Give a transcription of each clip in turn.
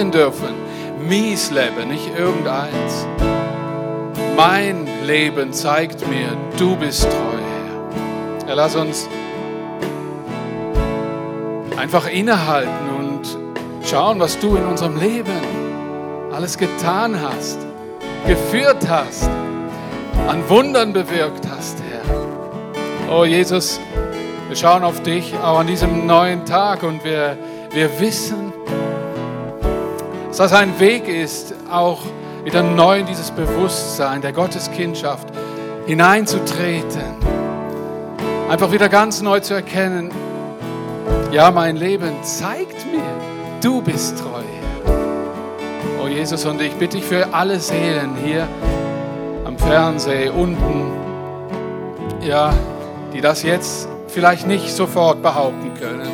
singen dürfen. Mies Leben, nicht irgendeins. Mein Leben zeigt mir, du bist treu, Herr. Ja, lass uns einfach innehalten und schauen, was du in unserem Leben alles getan hast, geführt hast, an Wundern bewirkt hast, Herr. Oh Jesus, wir schauen auf dich auch an diesem neuen Tag und wir, wir wissen, dass das ein Weg ist, auch wieder neu in dieses Bewusstsein der Gotteskindschaft hineinzutreten. Einfach wieder ganz neu zu erkennen, ja, mein Leben zeigt mir, du bist treu. Oh Jesus, und ich bitte dich für alle Seelen hier am Fernseh unten, ja, die das jetzt vielleicht nicht sofort behaupten können.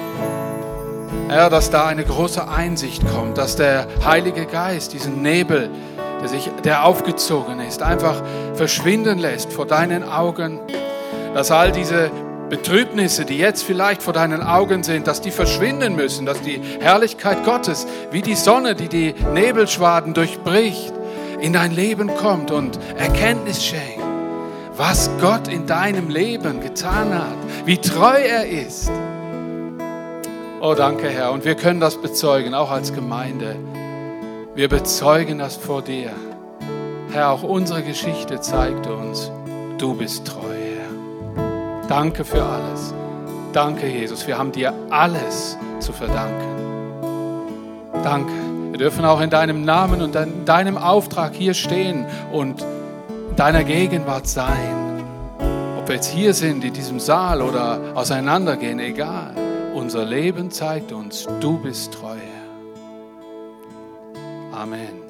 Herr, dass da eine große Einsicht kommt, dass der Heilige Geist diesen Nebel, der, sich, der aufgezogen ist, einfach verschwinden lässt vor deinen Augen, dass all diese Betrübnisse, die jetzt vielleicht vor deinen Augen sind, dass die verschwinden müssen, dass die Herrlichkeit Gottes wie die Sonne, die die Nebelschwaden durchbricht, in dein Leben kommt und Erkenntnis schenkt, was Gott in deinem Leben getan hat, wie treu er ist. Oh, danke, Herr. Und wir können das bezeugen, auch als Gemeinde. Wir bezeugen das vor dir. Herr, auch unsere Geschichte zeigt uns, du bist treu. Danke für alles. Danke, Jesus. Wir haben dir alles zu verdanken. Danke. Wir dürfen auch in deinem Namen und in deinem Auftrag hier stehen und in deiner Gegenwart sein. Ob wir jetzt hier sind, in diesem Saal oder auseinandergehen, egal. Unser Leben zeigt uns, du bist treu. Amen.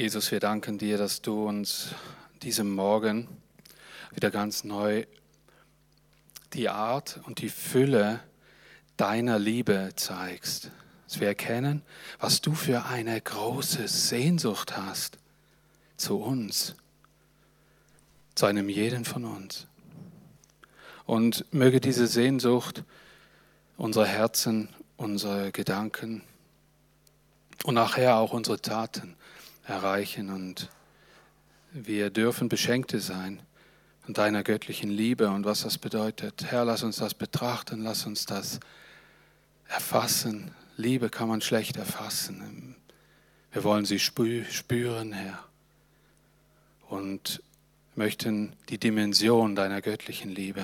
Jesus, wir danken dir, dass du uns diesem Morgen wieder ganz neu die Art und die Fülle deiner Liebe zeigst. Dass wir erkennen, was du für eine große Sehnsucht hast zu uns, zu einem jeden von uns. Und möge diese Sehnsucht unsere Herzen, unsere Gedanken und nachher auch unsere Taten erreichen und wir dürfen Beschenkte sein von deiner göttlichen Liebe und was das bedeutet. Herr, lass uns das betrachten, lass uns das erfassen. Liebe kann man schlecht erfassen. Wir wollen sie spüren, Herr, und möchten die Dimension deiner göttlichen Liebe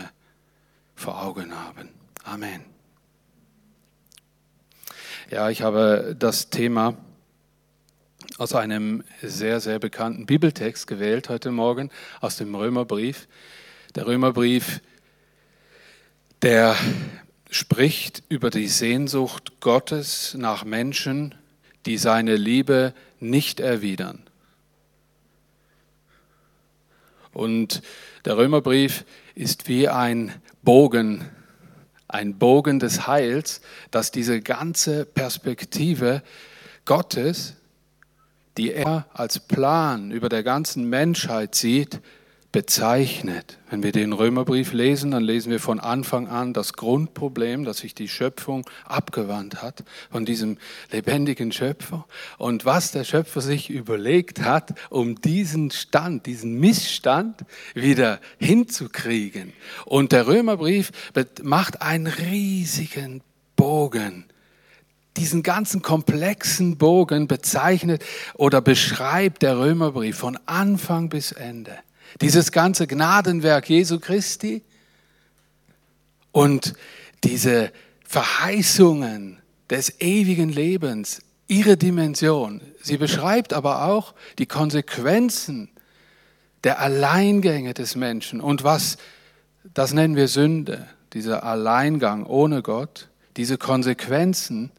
vor Augen haben. Amen. Ja, ich habe das Thema aus einem sehr, sehr bekannten Bibeltext gewählt heute Morgen, aus dem Römerbrief. Der Römerbrief, der spricht über die Sehnsucht Gottes nach Menschen, die seine Liebe nicht erwidern. Und der Römerbrief ist wie ein Bogen, ein Bogen des Heils, das diese ganze Perspektive Gottes die er als Plan über der ganzen Menschheit sieht, bezeichnet. Wenn wir den Römerbrief lesen, dann lesen wir von Anfang an das Grundproblem, dass sich die Schöpfung abgewandt hat von diesem lebendigen Schöpfer und was der Schöpfer sich überlegt hat, um diesen Stand, diesen Missstand wieder hinzukriegen. Und der Römerbrief macht einen riesigen Bogen diesen ganzen komplexen Bogen bezeichnet oder beschreibt der Römerbrief von Anfang bis Ende. Dieses ganze Gnadenwerk Jesu Christi und diese Verheißungen des ewigen Lebens, ihre Dimension. Sie beschreibt aber auch die Konsequenzen der Alleingänge des Menschen und was, das nennen wir Sünde, dieser Alleingang ohne Gott, diese Konsequenzen,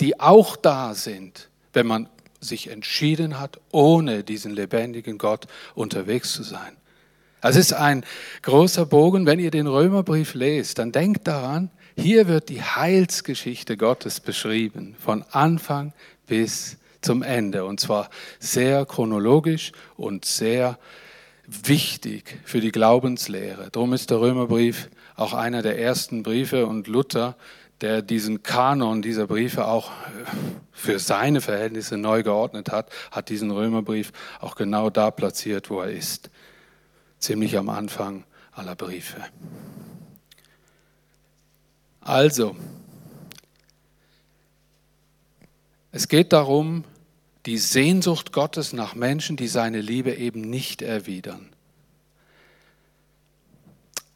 die auch da sind, wenn man sich entschieden hat, ohne diesen lebendigen Gott unterwegs zu sein. Es ist ein großer Bogen. Wenn ihr den Römerbrief lest, dann denkt daran, hier wird die Heilsgeschichte Gottes beschrieben, von Anfang bis zum Ende. Und zwar sehr chronologisch und sehr wichtig für die Glaubenslehre. Darum ist der Römerbrief auch einer der ersten Briefe und Luther, der diesen Kanon dieser Briefe auch für seine Verhältnisse neu geordnet hat, hat diesen Römerbrief auch genau da platziert, wo er ist. Ziemlich am Anfang aller Briefe. Also, es geht darum, die Sehnsucht Gottes nach Menschen, die seine Liebe eben nicht erwidern.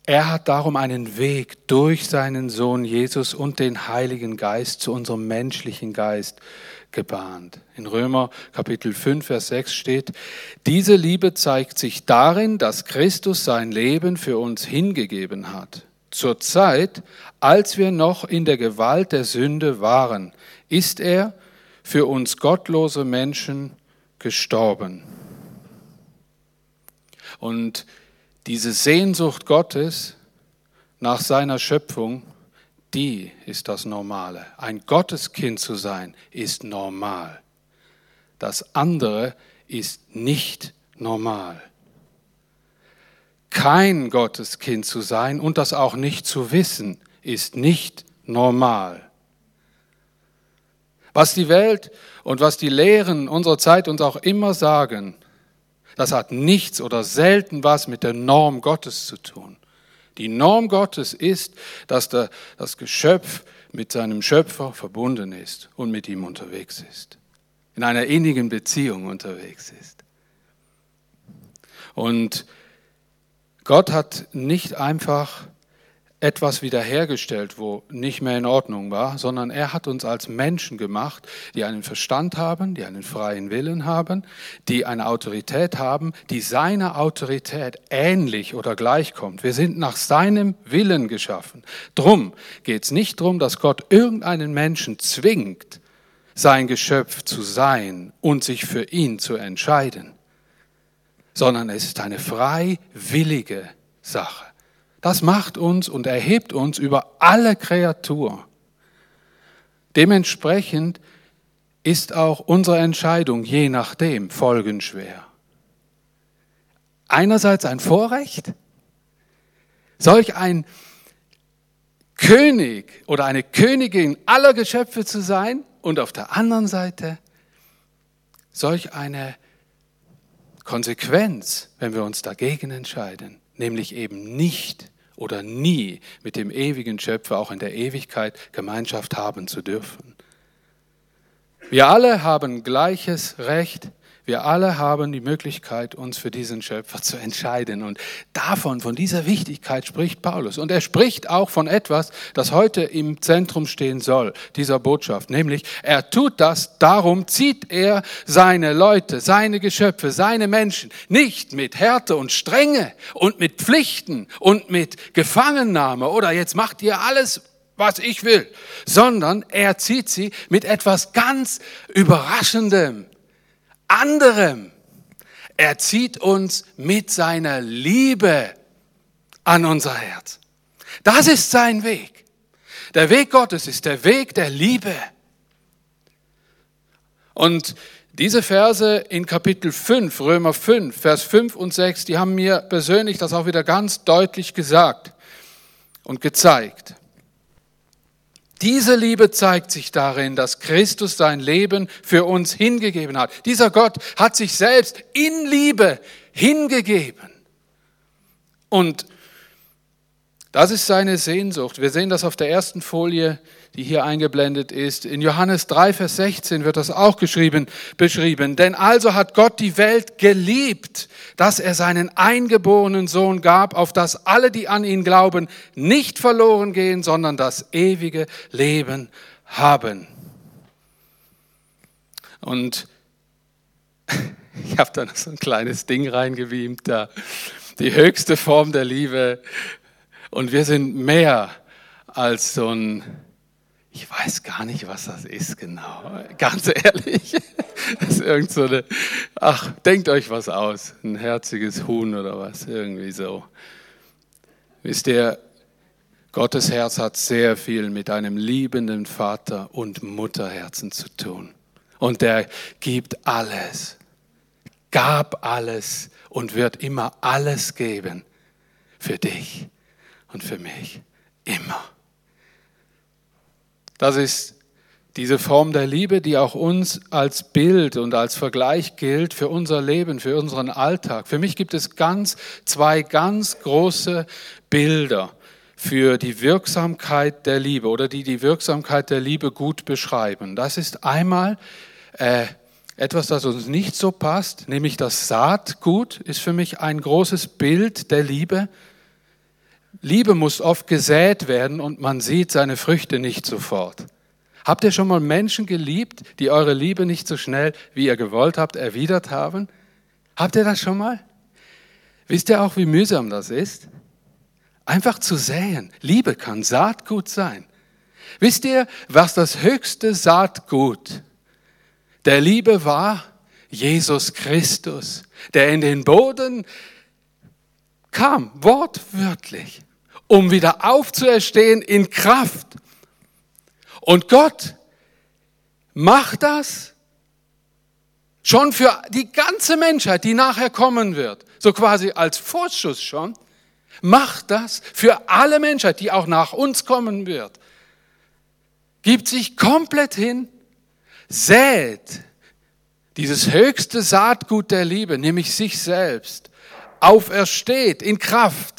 Er hat darum einen Weg durch seinen Sohn Jesus und den Heiligen Geist zu unserem menschlichen Geist gebahnt. In Römer Kapitel 5, Vers 6 steht, diese Liebe zeigt sich darin, dass Christus sein Leben für uns hingegeben hat. Zur Zeit, als wir noch in der Gewalt der Sünde waren, ist er für uns gottlose Menschen gestorben. Und diese Sehnsucht Gottes nach seiner Schöpfung, die ist das Normale. Ein Gotteskind zu sein, ist normal. Das andere ist nicht normal. Kein Gotteskind zu sein und das auch nicht zu wissen, ist nicht normal. Was die Welt und was die Lehren unserer Zeit uns auch immer sagen, das hat nichts oder selten was mit der Norm Gottes zu tun. Die Norm Gottes ist, dass der, das Geschöpf mit seinem Schöpfer verbunden ist und mit ihm unterwegs ist. In einer innigen Beziehung unterwegs ist. Und Gott hat nicht einfach etwas wiederhergestellt, wo nicht mehr in Ordnung war, sondern er hat uns als Menschen gemacht, die einen Verstand haben, die einen freien Willen haben, die eine Autorität haben, die seiner Autorität ähnlich oder gleichkommt. Wir sind nach seinem Willen geschaffen. Drum geht es nicht darum, dass Gott irgendeinen Menschen zwingt, sein Geschöpf zu sein und sich für ihn zu entscheiden, sondern es ist eine freiwillige Sache. Das macht uns und erhebt uns über alle Kreatur. Dementsprechend ist auch unsere Entscheidung je nachdem folgenschwer. Einerseits ein Vorrecht, solch ein König oder eine Königin aller Geschöpfe zu sein und auf der anderen Seite solch eine Konsequenz, wenn wir uns dagegen entscheiden, nämlich eben nicht oder nie mit dem ewigen Schöpfer auch in der Ewigkeit Gemeinschaft haben zu dürfen. Wir alle haben gleiches Recht wir alle haben die Möglichkeit, uns für diesen Schöpfer zu entscheiden. Und davon, von dieser Wichtigkeit spricht Paulus. Und er spricht auch von etwas, das heute im Zentrum stehen soll, dieser Botschaft. Nämlich, er tut das, darum zieht er seine Leute, seine Geschöpfe, seine Menschen nicht mit Härte und Strenge und mit Pflichten und mit Gefangennahme oder jetzt macht ihr alles, was ich will, sondern er zieht sie mit etwas ganz Überraschendem, anderem. Er zieht uns mit seiner Liebe an unser Herz. Das ist sein Weg. Der Weg Gottes ist der Weg der Liebe. Und diese Verse in Kapitel 5, Römer 5, Vers 5 und 6, die haben mir persönlich das auch wieder ganz deutlich gesagt und gezeigt. Diese Liebe zeigt sich darin, dass Christus sein Leben für uns hingegeben hat. Dieser Gott hat sich selbst in Liebe hingegeben. Und Das ist seine Sehnsucht. Wir sehen das auf der ersten Folie, die hier eingeblendet ist. In Johannes 3, Vers 16 wird das auch geschrieben, beschrieben. Denn also hat Gott die Welt geliebt, dass er seinen eingeborenen Sohn gab, auf dass alle, die an ihn glauben, nicht verloren gehen, sondern das ewige Leben haben. Und ich habe da noch so ein kleines Ding reingebeamt, da die höchste Form der Liebe und wir sind mehr als so ein, ich weiß gar nicht, was das ist genau. Ganz ehrlich. Das ist irgend so eine, ach, denkt euch was aus. Ein herziges Huhn oder was, irgendwie so. Wisst ihr, Gottes Herz hat sehr viel mit einem liebenden Vater und Mutterherzen zu tun. Und er gibt alles, gab alles und wird immer alles geben für dich und für mich. Immer. Das ist diese Form der Liebe, die auch uns als Bild und als Vergleich gilt für unser Leben, für unseren Alltag. Für mich gibt es ganz, zwei ganz große Bilder für die Wirksamkeit der Liebe oder die die Wirksamkeit der Liebe gut beschreiben. Das ist einmal äh, etwas, das uns nicht so passt, nämlich das Saatgut ist für mich ein großes Bild der Liebe. Liebe muss oft gesät werden und man sieht seine Früchte nicht sofort. Habt ihr schon mal Menschen geliebt, die eure Liebe nicht so schnell, wie ihr gewollt habt, erwidert haben? Habt ihr das schon mal? Wisst ihr auch, wie mühsam das ist? Einfach zu säen. Liebe kann Saatgut sein. Wisst ihr, was das höchste Saatgut der Liebe war? Jesus Christus, der in den Boden kam, wortwörtlich, um wieder aufzuerstehen in Kraft. Und Gott macht das schon für die ganze Menschheit, die nachher kommen wird, so quasi als Vorschuss schon, macht das für alle Menschheit, die auch nach uns kommen wird. Gibt sich komplett hin, sät dieses höchste Saatgut der Liebe, nämlich sich selbst, aufersteht in Kraft,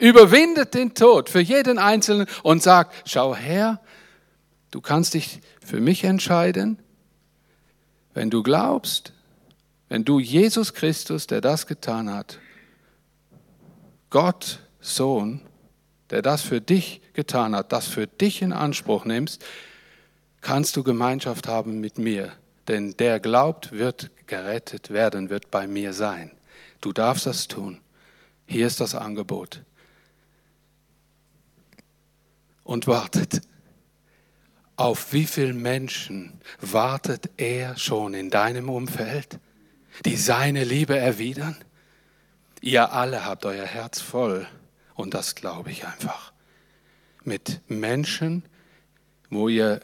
überwindet den Tod für jeden Einzelnen und sagt, schau her, du kannst dich für mich entscheiden, wenn du glaubst, wenn du Jesus Christus, der das getan hat, Gott, Sohn, der das für dich getan hat, das für dich in Anspruch nimmst, kannst du Gemeinschaft haben mit mir. Denn der glaubt, wird gerettet werden, wird bei mir sein. Du darfst das tun. Hier ist das Angebot. Und wartet. Auf wie viele Menschen wartet er schon in deinem Umfeld, die seine Liebe erwidern? Ihr alle habt euer Herz voll, und das glaube ich einfach, mit Menschen, wo ihr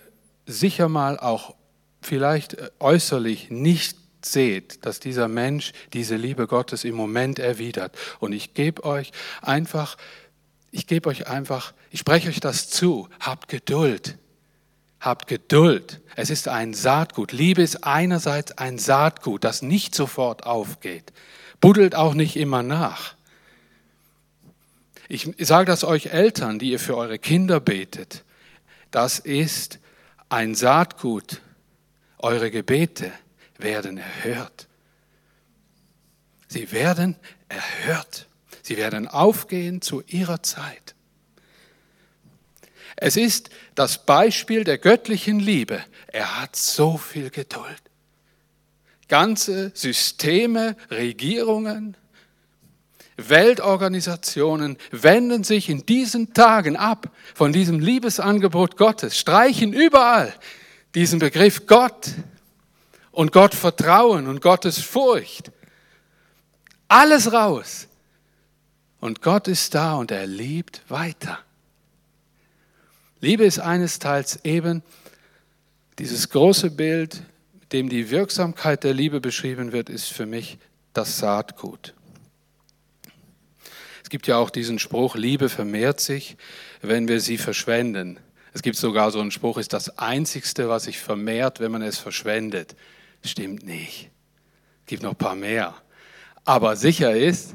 sicher mal auch vielleicht äußerlich nicht seht, dass dieser Mensch diese Liebe Gottes im Moment erwidert. Und ich gebe euch einfach, ich gebe euch einfach, ich spreche euch das zu, habt Geduld. Habt Geduld. Es ist ein Saatgut. Liebe ist einerseits ein Saatgut, das nicht sofort aufgeht. Buddelt auch nicht immer nach. Ich sage das euch Eltern, die ihr für eure Kinder betet. Das ist ein Saatgut. Eure Gebete werden erhört. Sie werden erhört. Sie werden aufgehen zu ihrer Zeit. Es ist das Beispiel der göttlichen Liebe. Er hat so viel Geduld. Ganze Systeme, Regierungen, Weltorganisationen wenden sich in diesen Tagen ab von diesem Liebesangebot Gottes, streichen überall diesen Begriff Gott und Gott vertrauen und Gottes Furcht. Alles raus. Und Gott ist da und er liebt weiter. Liebe ist eines Teils eben dieses große Bild, mit dem die Wirksamkeit der Liebe beschrieben wird, ist für mich das Saatgut. Es gibt ja auch diesen Spruch, Liebe vermehrt sich, wenn wir sie verschwenden. Es gibt sogar so einen Spruch, ist das Einzigste, was sich vermehrt, wenn man es verschwendet. Stimmt nicht. Es gibt noch ein paar mehr. Aber sicher ist,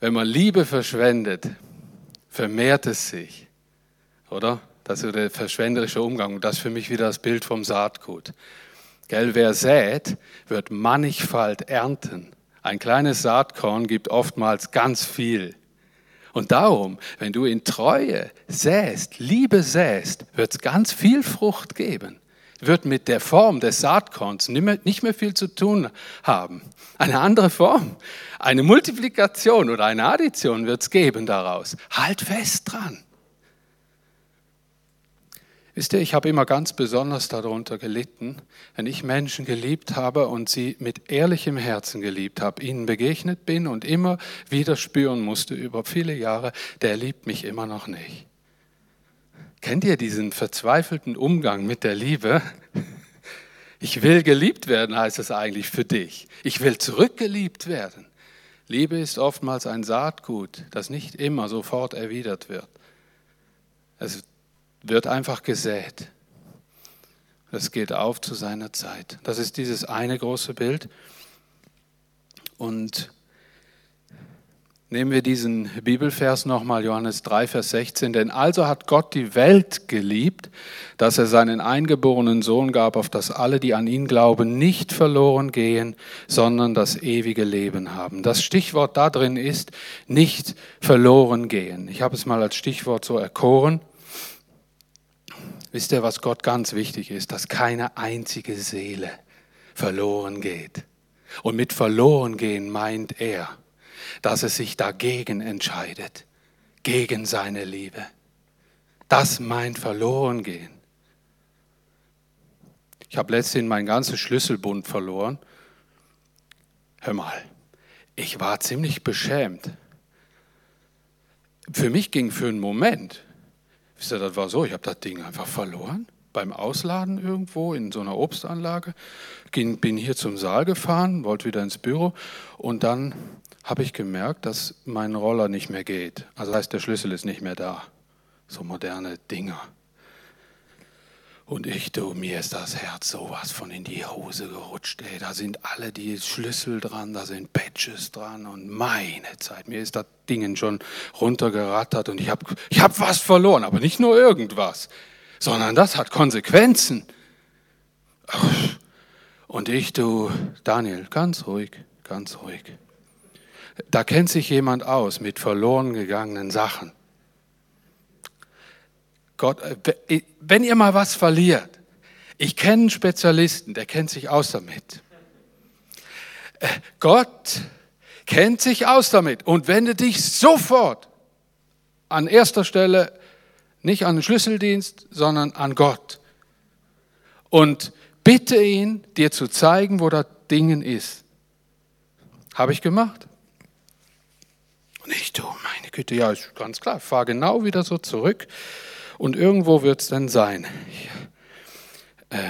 wenn man Liebe verschwendet, vermehrt es sich. Oder? Das ist der verschwenderische Umgang. Und das ist für mich wieder das Bild vom Saatgut. Gell, wer sät, wird mannigfalt ernten. Ein kleines Saatkorn gibt oftmals ganz viel. Und darum, wenn du in Treue säst, Liebe säst, wird es ganz viel Frucht geben. Wird mit der Form des Saatkorns nicht mehr viel zu tun haben. Eine andere Form, eine Multiplikation oder eine Addition wird es geben daraus. Halt fest dran. Wisst ihr, ich habe immer ganz besonders darunter gelitten, wenn ich Menschen geliebt habe und sie mit ehrlichem Herzen geliebt habe, ihnen begegnet bin und immer wieder spüren musste über viele Jahre, der liebt mich immer noch nicht. Kennt ihr diesen verzweifelten Umgang mit der Liebe? Ich will geliebt werden, heißt es eigentlich für dich. Ich will zurückgeliebt werden. Liebe ist oftmals ein Saatgut, das nicht immer sofort erwidert wird. Es wird einfach gesät. Es geht auf zu seiner Zeit. Das ist dieses eine große Bild. Und nehmen wir diesen Bibelvers nochmal, Johannes 3, Vers 16. Denn also hat Gott die Welt geliebt, dass er seinen eingeborenen Sohn gab, auf dass alle, die an ihn glauben, nicht verloren gehen, sondern das ewige Leben haben. Das Stichwort da drin ist nicht verloren gehen. Ich habe es mal als Stichwort so erkoren. Wisst ihr, was Gott ganz wichtig ist? Dass keine einzige Seele verloren geht. Und mit verloren gehen meint er, dass es sich dagegen entscheidet, gegen seine Liebe. Das meint verloren gehen. Ich habe letztens mein ganzes Schlüsselbund verloren. Hör mal, ich war ziemlich beschämt. Für mich ging für einen Moment Wisst ihr, das war so, ich habe das Ding einfach verloren beim Ausladen irgendwo in so einer Obstanlage. Bin hier zum Saal gefahren, wollte wieder ins Büro und dann habe ich gemerkt, dass mein Roller nicht mehr geht. Also heißt, der Schlüssel ist nicht mehr da. So moderne Dinger. Und ich, du, mir ist das Herz sowas von in die Hose gerutscht. Ey. Da sind alle die Schlüssel dran, da sind Patches dran und meine Zeit. Mir ist das Ding schon runtergerattert und ich habe ich hab was verloren, aber nicht nur irgendwas, sondern das hat Konsequenzen. Und ich, du, Daniel, ganz ruhig, ganz ruhig. Da kennt sich jemand aus mit verloren gegangenen Sachen. Gott, äh, wenn ihr mal was verliert, ich kenne einen Spezialisten, der kennt sich aus damit. Äh, Gott kennt sich aus damit und wendet dich sofort an erster Stelle nicht an den Schlüsseldienst, sondern an Gott. Und bitte ihn, dir zu zeigen, wo das Ding ist. Habe ich gemacht. Und ich, du, meine Güte, ja, ist ganz klar, fahr genau wieder so zurück und irgendwo wird es dann sein. Ich, äh,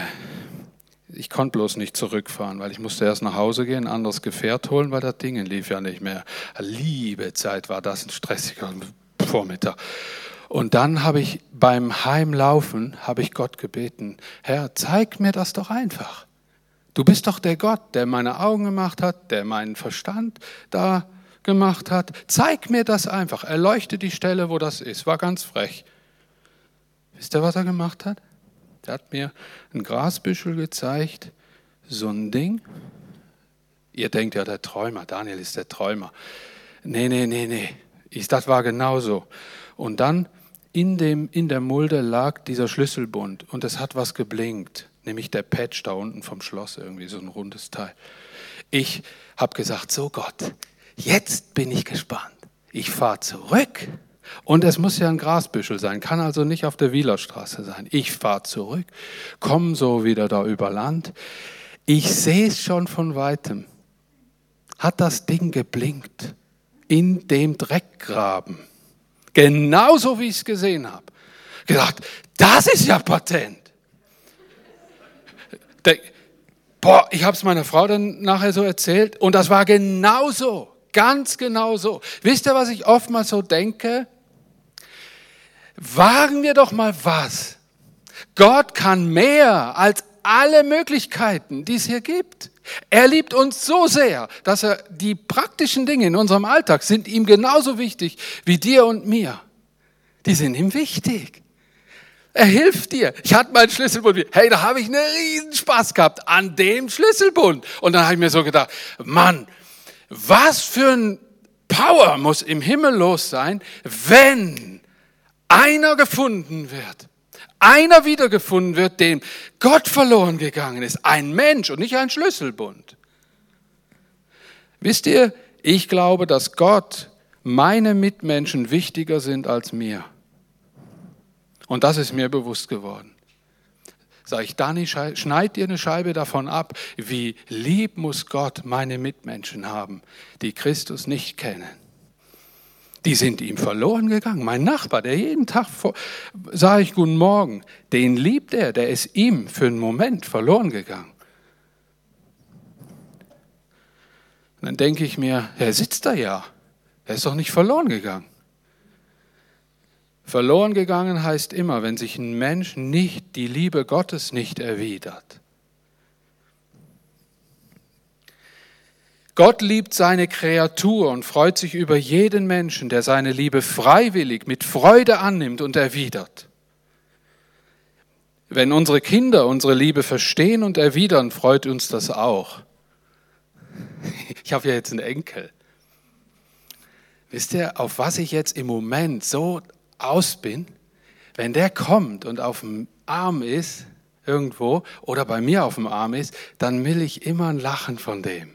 ich konnte bloß nicht zurückfahren, weil ich musste erst nach Hause gehen, ein anderes Gefährt holen, weil das Ding lief ja nicht mehr. Liebe Zeit war das ein stressiger Vormittag. Und dann habe ich beim Heimlaufen, habe ich Gott gebeten, Herr, zeig mir das doch einfach. Du bist doch der Gott, der meine Augen gemacht hat, der meinen Verstand da gemacht hat. Zeig mir das einfach. Erleuchte die Stelle, wo das ist. War ganz frech. Wisst ihr, was er gemacht hat? Er hat mir ein Grasbüschel gezeigt, so ein Ding. Ihr denkt ja, der Träumer, Daniel ist der Träumer. Nee, nee, nee, nee. Ich, das war genauso. Und dann in, dem, in der Mulde lag dieser Schlüsselbund und es hat was geblinkt, nämlich der Patch da unten vom Schloss, irgendwie so ein rundes Teil. Ich habe gesagt, so Gott, jetzt bin ich gespannt. Ich fahre zurück und es muss ja ein Grasbüschel sein, kann also nicht auf der Wielerstraße sein. Ich fahre zurück, komme so wieder da über Land. Ich sehe es schon von weitem. Hat das Ding geblinkt in dem Dreckgraben. Genauso wie ich es gesehen habe. Gedacht, das ist ja Patent. boah, ich habe es meiner Frau dann nachher so erzählt und das war genauso, ganz genauso. Wisst ihr, was ich oftmals so denke? Wagen wir doch mal was. Gott kann mehr als alle Möglichkeiten, die es hier gibt. Er liebt uns so sehr, dass er die praktischen Dinge in unserem Alltag sind ihm genauso wichtig wie dir und mir. die sind ihm wichtig. Er hilft dir. Ich hatte meinen Schlüsselbund. Hey, da habe ich einen riesen Spaß gehabt an dem Schlüsselbund. Und dann habe ich mir so gedacht, Mann, was für ein Power muss im Himmel los sein, wenn einer gefunden wird. Einer wiedergefunden wird, dem Gott verloren gegangen ist. Ein Mensch und nicht ein Schlüsselbund. Wisst ihr, ich glaube, dass Gott meine Mitmenschen wichtiger sind als mir. Und das ist mir bewusst geworden. Sag ich, Dani, schneid dir eine Scheibe davon ab, wie lieb muss Gott meine Mitmenschen haben, die Christus nicht kennen. Die sind ihm verloren gegangen. Mein Nachbar, der jeden Tag sah ich Guten Morgen, den liebt er, der ist ihm für einen Moment verloren gegangen. Und dann denke ich mir, er sitzt da ja, er ist doch nicht verloren gegangen. Verloren gegangen heißt immer, wenn sich ein Mensch nicht die Liebe Gottes nicht erwidert. Gott liebt seine Kreatur und freut sich über jeden Menschen, der seine Liebe freiwillig mit Freude annimmt und erwidert. Wenn unsere Kinder unsere Liebe verstehen und erwidern, freut uns das auch. Ich habe ja jetzt einen Enkel. Wisst ihr, auf was ich jetzt im Moment so aus bin, wenn der kommt und auf dem Arm ist, irgendwo, oder bei mir auf dem Arm ist, dann will ich immer ein Lachen von dem.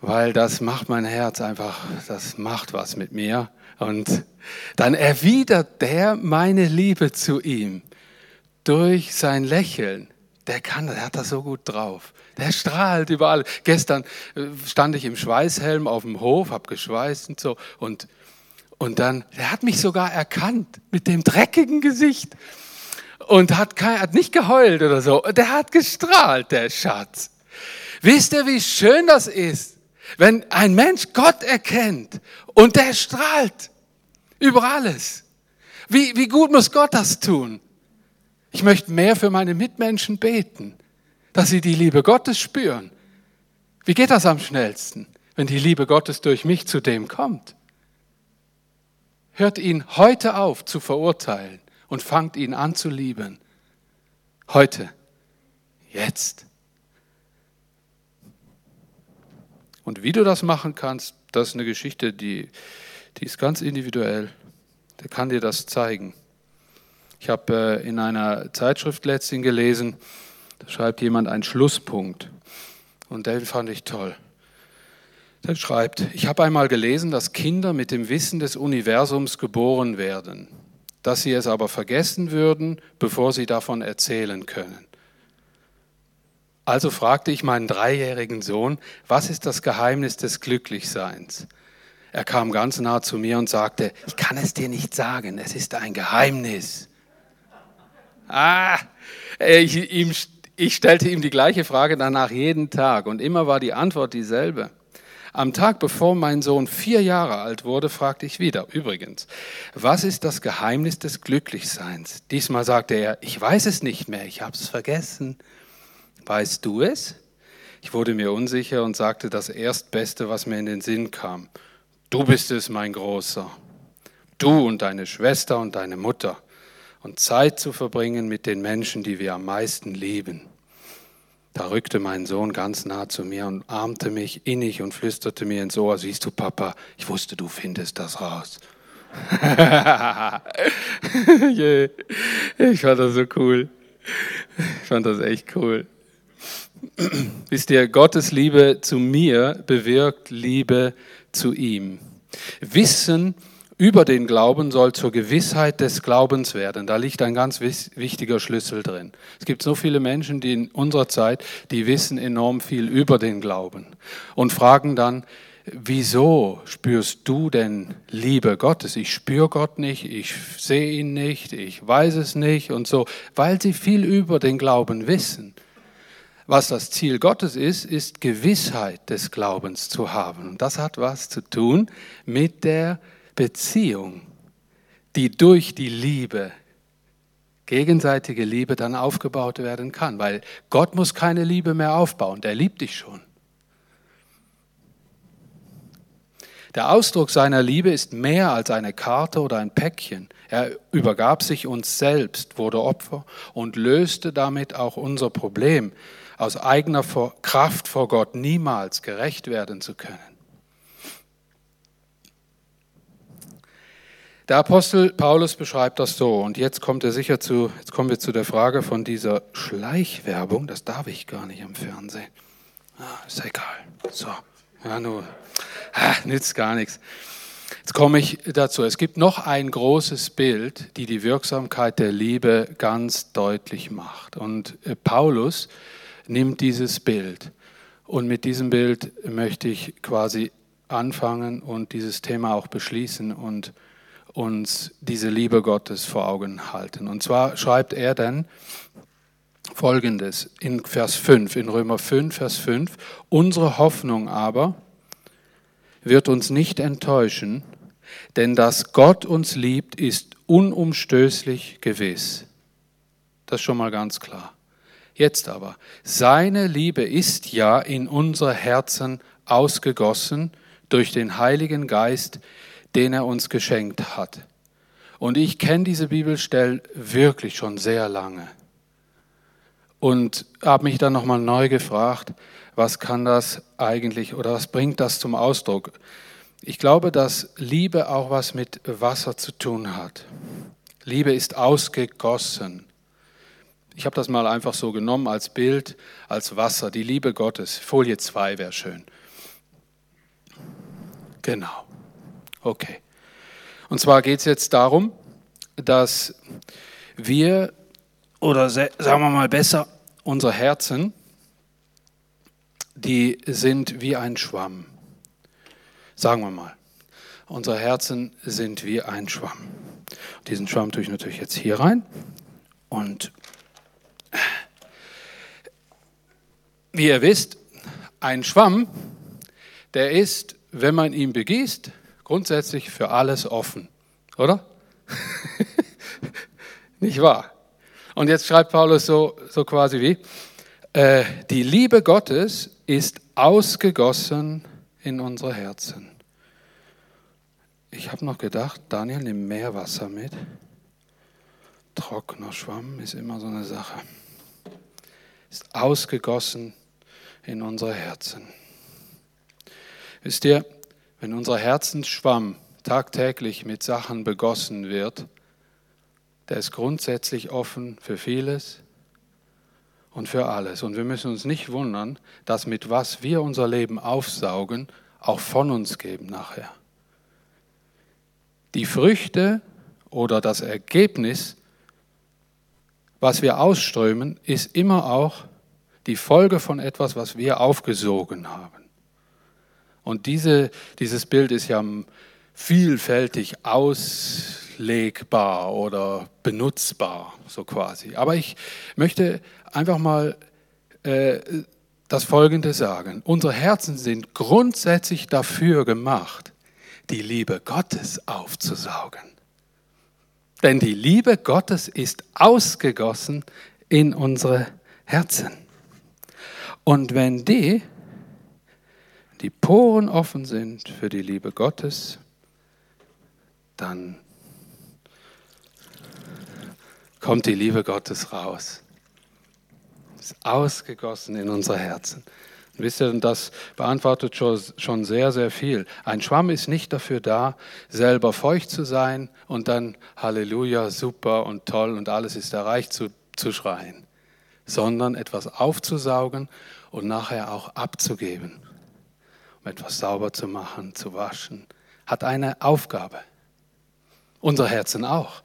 Weil das macht mein Herz einfach, das macht was mit mir. Und dann erwidert der meine Liebe zu ihm durch sein Lächeln. Der kann, der hat das so gut drauf. Der strahlt überall. Gestern äh, stand ich im Schweißhelm auf dem Hof, hab geschweißt und so und und dann, er hat mich sogar erkannt mit dem dreckigen Gesicht und hat, kein, hat nicht geheult oder so. Der hat gestrahlt, der Schatz. Wisst ihr, wie schön das ist, wenn ein Mensch Gott erkennt und der strahlt über alles. Wie, wie gut muss Gott das tun? Ich möchte mehr für meine Mitmenschen beten, dass sie die Liebe Gottes spüren. Wie geht das am schnellsten, wenn die Liebe Gottes durch mich zu dem kommt? Hört ihn heute auf zu verurteilen und fangt ihn an zu lieben. Heute. Jetzt. Und wie du das machen kannst, das ist eine Geschichte, die, die ist ganz individuell. Der kann dir das zeigen. Ich habe äh, in einer Zeitschrift letztens gelesen, da schreibt jemand einen Schlusspunkt. Und den fand ich toll. Der schreibt, ich habe einmal gelesen, dass Kinder mit dem Wissen des Universums geboren werden, dass sie es aber vergessen würden, bevor sie davon erzählen können. Also fragte ich meinen dreijährigen Sohn, was ist das Geheimnis des Glücklichseins? Er kam ganz nah zu mir und sagte, ich kann es dir nicht sagen, es ist ein Geheimnis. Ah, ich, ich stellte ihm die gleiche Frage danach jeden Tag und immer war die Antwort dieselbe. Am Tag bevor mein Sohn vier Jahre alt wurde, fragte ich wieder, übrigens, was ist das Geheimnis des Glücklichseins? Diesmal sagte er, ich weiß es nicht mehr, ich habe es vergessen. Weißt du es? Ich wurde mir unsicher und sagte das Erstbeste, was mir in den Sinn kam. Du bist es, mein Großer. Du und deine Schwester und deine Mutter. Und Zeit zu verbringen mit den Menschen, die wir am meisten lieben. Da rückte mein Sohn ganz nah zu mir und armte mich innig und flüsterte mir ins Ohr, siehst du, Papa, ich wusste, du findest das raus. ich fand das so cool. Ich fand das echt cool. Wisst ihr, Gottes Liebe zu mir bewirkt Liebe zu ihm. Wissen, über den Glauben soll zur Gewissheit des Glaubens werden. Da liegt ein ganz wichtiger Schlüssel drin. Es gibt so viele Menschen, die in unserer Zeit, die wissen enorm viel über den Glauben und fragen dann, wieso spürst du denn Liebe Gottes? Ich spüre Gott nicht, ich sehe ihn nicht, ich weiß es nicht und so, weil sie viel über den Glauben wissen. Was das Ziel Gottes ist, ist Gewissheit des Glaubens zu haben. Und das hat was zu tun mit der Beziehung, die durch die Liebe, gegenseitige Liebe dann aufgebaut werden kann, weil Gott muss keine Liebe mehr aufbauen, der liebt dich schon. Der Ausdruck seiner Liebe ist mehr als eine Karte oder ein Päckchen. Er übergab sich uns selbst, wurde Opfer und löste damit auch unser Problem, aus eigener Kraft vor Gott niemals gerecht werden zu können. Der Apostel Paulus beschreibt das so, und jetzt kommt er sicher zu, jetzt kommen wir zu der Frage von dieser Schleichwerbung, das darf ich gar nicht am Fernsehen. Ah, ist egal. So, ja, nur, ah, nützt gar nichts. Jetzt komme ich dazu. Es gibt noch ein großes Bild, die die Wirksamkeit der Liebe ganz deutlich macht. Und äh, Paulus nimmt dieses Bild. Und mit diesem Bild möchte ich quasi anfangen und dieses Thema auch beschließen und uns diese Liebe Gottes vor Augen halten. Und zwar schreibt er dann Folgendes in Vers 5, in Römer 5, Vers 5, unsere Hoffnung aber wird uns nicht enttäuschen, denn dass Gott uns liebt, ist unumstößlich gewiss. Das ist schon mal ganz klar. Jetzt aber, seine Liebe ist ja in unsere Herzen ausgegossen durch den Heiligen Geist, den er uns geschenkt hat. Und ich kenne diese Bibelstelle wirklich schon sehr lange. Und habe mich dann nochmal neu gefragt, was kann das eigentlich oder was bringt das zum Ausdruck? Ich glaube, dass Liebe auch was mit Wasser zu tun hat. Liebe ist ausgegossen. Ich habe das mal einfach so genommen als Bild, als Wasser, die Liebe Gottes. Folie 2 wäre schön. Genau. Okay. Und zwar geht es jetzt darum, dass wir, oder sagen wir mal besser, unsere Herzen, die sind wie ein Schwamm. Sagen wir mal, unsere Herzen sind wie ein Schwamm. Diesen Schwamm tue ich natürlich jetzt hier rein. Und wie ihr wisst, ein Schwamm, der ist, wenn man ihn begießt, grundsätzlich für alles offen, oder? Nicht wahr? Und jetzt schreibt Paulus so, so quasi wie, äh, die Liebe Gottes ist ausgegossen in unsere Herzen. Ich habe noch gedacht, Daniel, nimm mehr Wasser mit. Trockener Schwamm ist immer so eine Sache. Ist ausgegossen in unsere Herzen. Wisst ihr, wenn unser Herzensschwamm tagtäglich mit Sachen begossen wird, der ist grundsätzlich offen für vieles und für alles. Und wir müssen uns nicht wundern, dass mit was wir unser Leben aufsaugen, auch von uns geben nachher. Die Früchte oder das Ergebnis, was wir ausströmen, ist immer auch die Folge von etwas, was wir aufgesogen haben. Und diese, dieses Bild ist ja vielfältig auslegbar oder benutzbar, so quasi. Aber ich möchte einfach mal äh, das Folgende sagen. Unsere Herzen sind grundsätzlich dafür gemacht, die Liebe Gottes aufzusaugen. Denn die Liebe Gottes ist ausgegossen in unsere Herzen. Und wenn die die Poren offen sind für die Liebe Gottes, dann kommt die Liebe Gottes raus. Ist ausgegossen in unser Herzen. Und wisst ihr, das beantwortet schon sehr, sehr viel. Ein Schwamm ist nicht dafür da, selber feucht zu sein und dann Halleluja, super und toll und alles ist erreicht zu, zu schreien, sondern etwas aufzusaugen und nachher auch abzugeben um etwas sauber zu machen, zu waschen, hat eine Aufgabe. Unsere Herzen auch.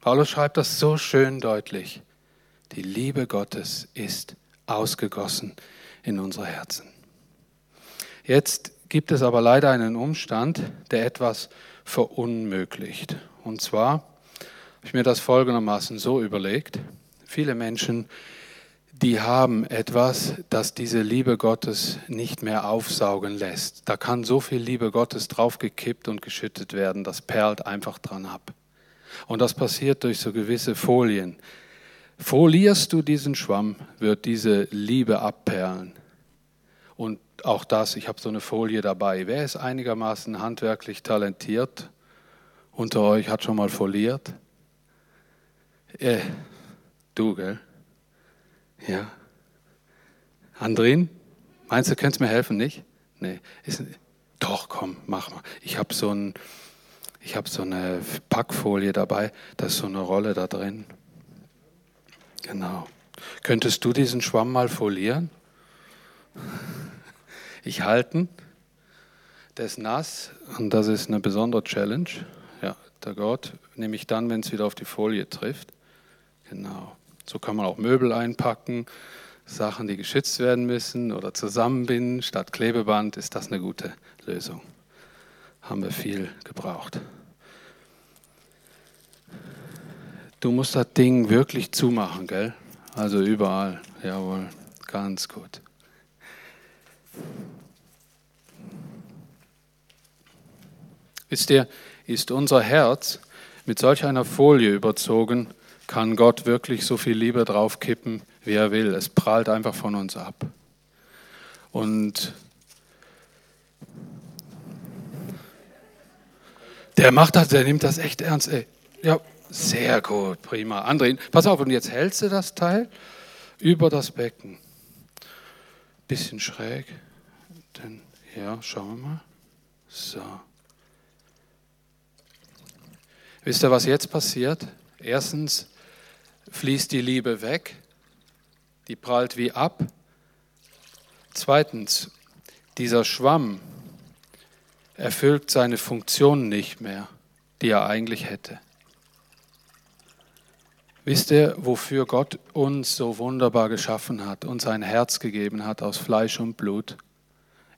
Paulus schreibt das so schön deutlich. Die Liebe Gottes ist ausgegossen in unsere Herzen. Jetzt gibt es aber leider einen Umstand, der etwas verunmöglicht. Und zwar habe ich mir das folgendermaßen so überlegt. Viele Menschen die haben etwas, das diese Liebe Gottes nicht mehr aufsaugen lässt. Da kann so viel Liebe Gottes draufgekippt und geschüttet werden, das perlt einfach dran ab. Und das passiert durch so gewisse Folien. Folierst du diesen Schwamm, wird diese Liebe abperlen. Und auch das, ich habe so eine Folie dabei. Wer ist einigermaßen handwerklich talentiert unter euch, hat schon mal foliert? Äh, du, gell? Ja. Andrin, meinst du, könntest mir helfen, nicht? Nee. Ist, doch, komm, mach mal. Ich habe so, ein, hab so eine Packfolie dabei, da ist so eine Rolle da drin. Genau. Könntest du diesen Schwamm mal folieren? Ich halten. Der ist nass und das ist eine besondere Challenge. Ja, der Gott nehme ich dann, wenn es wieder auf die Folie trifft. Genau. So kann man auch Möbel einpacken, Sachen, die geschützt werden müssen oder zusammenbinden. Statt Klebeband ist das eine gute Lösung. Haben wir viel gebraucht. Du musst das Ding wirklich zumachen, gell? Also überall. Jawohl, ganz gut. Wisst ihr, ist unser Herz mit solch einer Folie überzogen, kann Gott wirklich so viel Liebe draufkippen, wie er will. Es prallt einfach von uns ab. Und der macht das, der nimmt das echt ernst. Ey. Ja, sehr gut, prima. André, pass auf, und jetzt hältst du das Teil über das Becken. Bisschen schräg. Denn, ja, schauen wir mal. So. Wisst ihr, was jetzt passiert? Erstens fließt die Liebe weg, die prallt wie ab. Zweitens, dieser Schwamm erfüllt seine Funktion nicht mehr, die er eigentlich hätte. Wisst ihr, wofür Gott uns so wunderbar geschaffen hat, uns ein Herz gegeben hat aus Fleisch und Blut?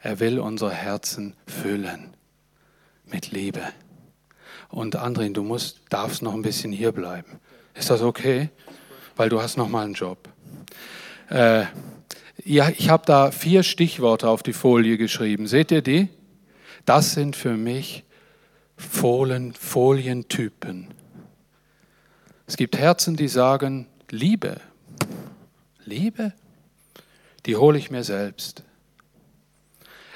Er will unsere Herzen füllen mit Liebe. Und Andrin, du musst, darfst noch ein bisschen hier bleiben. Ist das okay? Weil du hast noch mal einen Job. Äh, ja, ich habe da vier Stichworte auf die Folie geschrieben. Seht ihr die? Das sind für mich Folien, Folientypen. Es gibt Herzen, die sagen, Liebe, Liebe, die hole ich mir selbst.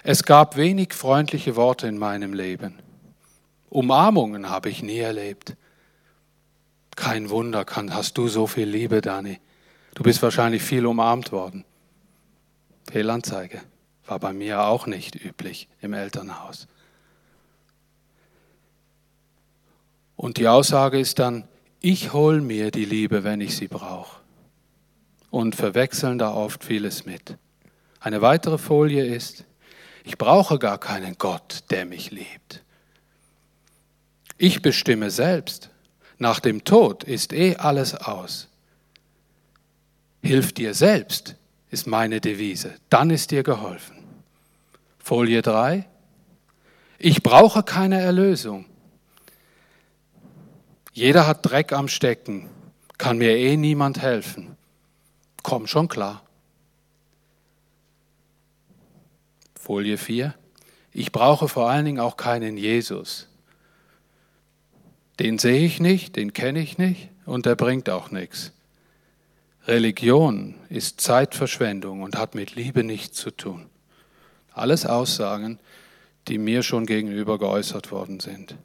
Es gab wenig freundliche Worte in meinem Leben. Umarmungen habe ich nie erlebt. Kein Wunder, kann, hast du so viel Liebe, Dani. Du bist wahrscheinlich viel umarmt worden. Fehlanzeige. War bei mir auch nicht üblich im Elternhaus. Und die Aussage ist dann, ich hole mir die Liebe, wenn ich sie brauche. Und verwechseln da oft vieles mit. Eine weitere Folie ist, ich brauche gar keinen Gott, der mich liebt. Ich bestimme selbst. Nach dem Tod ist eh alles aus. Hilf dir selbst, ist meine Devise. Dann ist dir geholfen. Folie 3. Ich brauche keine Erlösung. Jeder hat Dreck am Stecken, kann mir eh niemand helfen. Komm schon klar. Folie 4. Ich brauche vor allen Dingen auch keinen Jesus. Den sehe ich nicht, den kenne ich nicht und der bringt auch nichts. Religion ist Zeitverschwendung und hat mit Liebe nichts zu tun. Alles Aussagen, die mir schon gegenüber geäußert worden sind.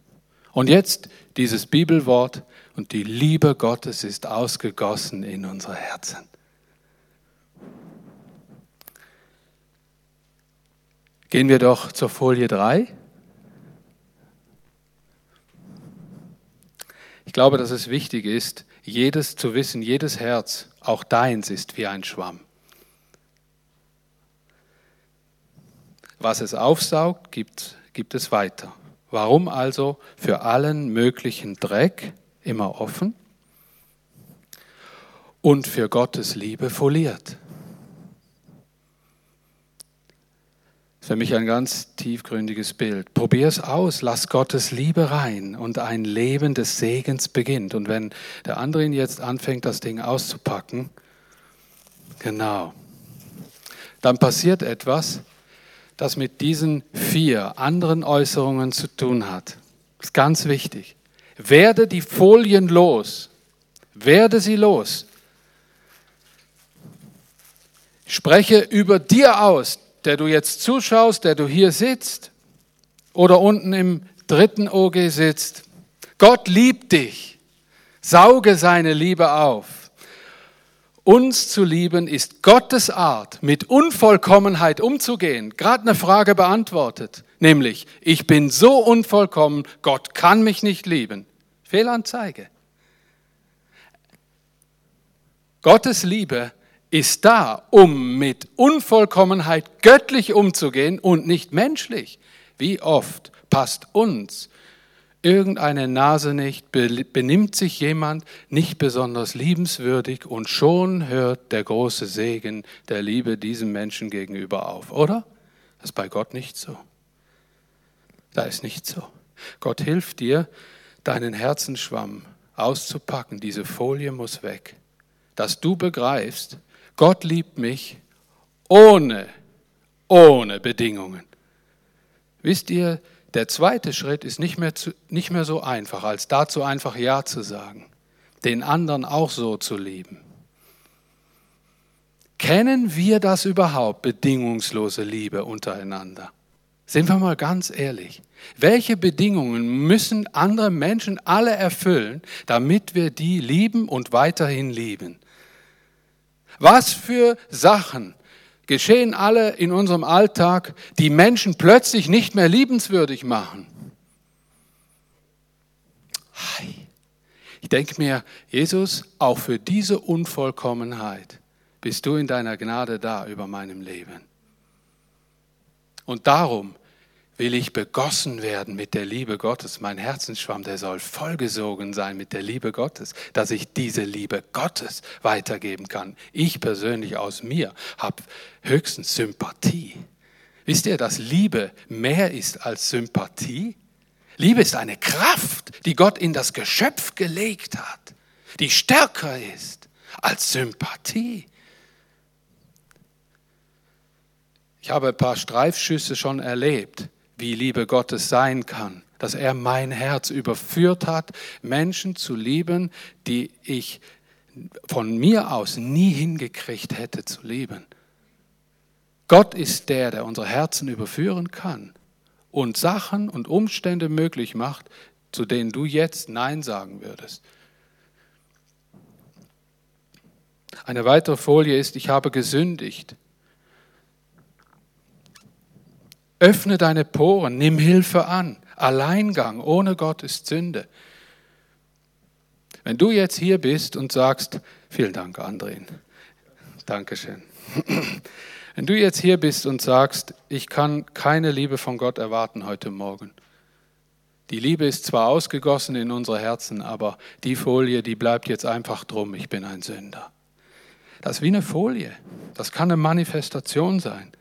Und jetzt dieses Bibelwort und die Liebe Gottes ist ausgegossen in unsere Herzen. Gehen wir doch zur Folie 3. Ich glaube, dass es wichtig ist, jedes zu wissen, jedes Herz, auch deins, ist wie ein Schwamm. Was es aufsaugt, gibt, gibt es weiter. Warum also für allen möglichen Dreck immer offen und für Gottes Liebe foliert? Für mich ein ganz tiefgründiges Bild. Probier es aus, lass Gottes Liebe rein und ein Leben des Segens beginnt. Und wenn der andere ihn jetzt anfängt, das Ding auszupacken, genau, dann passiert etwas, das mit diesen vier anderen Äußerungen zu tun hat. Das ist ganz wichtig. Werde die Folien los. Werde sie los. spreche über dir aus, der du jetzt zuschaust, der du hier sitzt oder unten im dritten OG sitzt, Gott liebt dich. Sauge seine Liebe auf. Uns zu lieben ist Gottes Art, mit Unvollkommenheit umzugehen. Gerade eine Frage beantwortet, nämlich, ich bin so unvollkommen, Gott kann mich nicht lieben. Fehlanzeige. Gottes Liebe ist da, um mit Unvollkommenheit göttlich umzugehen und nicht menschlich. Wie oft passt uns irgendeine Nase nicht, benimmt sich jemand nicht besonders liebenswürdig und schon hört der große Segen der Liebe diesem Menschen gegenüber auf, oder? Das ist bei Gott nicht so. Da ist nicht so. Gott hilft dir, deinen Herzensschwamm auszupacken. Diese Folie muss weg. Dass du begreifst, Gott liebt mich ohne, ohne Bedingungen. Wisst ihr, der zweite Schritt ist nicht mehr, zu, nicht mehr so einfach, als dazu einfach Ja zu sagen, den anderen auch so zu lieben. Kennen wir das überhaupt, bedingungslose Liebe untereinander? Sind wir mal ganz ehrlich. Welche Bedingungen müssen andere Menschen alle erfüllen, damit wir die lieben und weiterhin lieben? Was für Sachen geschehen alle in unserem Alltag, die Menschen plötzlich nicht mehr liebenswürdig machen? Ich denke mir, Jesus, auch für diese Unvollkommenheit bist du in deiner Gnade da über meinem Leben. Und darum will ich begossen werden mit der Liebe Gottes. Mein Herzensschwamm, der soll vollgesogen sein mit der Liebe Gottes, dass ich diese Liebe Gottes weitergeben kann. Ich persönlich aus mir habe höchstens Sympathie. Wisst ihr, dass Liebe mehr ist als Sympathie? Liebe ist eine Kraft, die Gott in das Geschöpf gelegt hat, die stärker ist als Sympathie. Ich habe ein paar Streifschüsse schon erlebt wie Liebe Gottes sein kann, dass er mein Herz überführt hat, Menschen zu lieben, die ich von mir aus nie hingekriegt hätte zu lieben. Gott ist der, der unsere Herzen überführen kann und Sachen und Umstände möglich macht, zu denen du jetzt Nein sagen würdest. Eine weitere Folie ist, ich habe gesündigt. Öffne deine Poren, nimm Hilfe an. Alleingang ohne Gott ist Sünde. Wenn du jetzt hier bist und sagst, vielen Dank, Andrin, Dankeschön. Wenn du jetzt hier bist und sagst, ich kann keine Liebe von Gott erwarten heute Morgen. Die Liebe ist zwar ausgegossen in unsere Herzen, aber die Folie, die bleibt jetzt einfach drum, ich bin ein Sünder. Das ist wie eine Folie. Das kann eine Manifestation sein.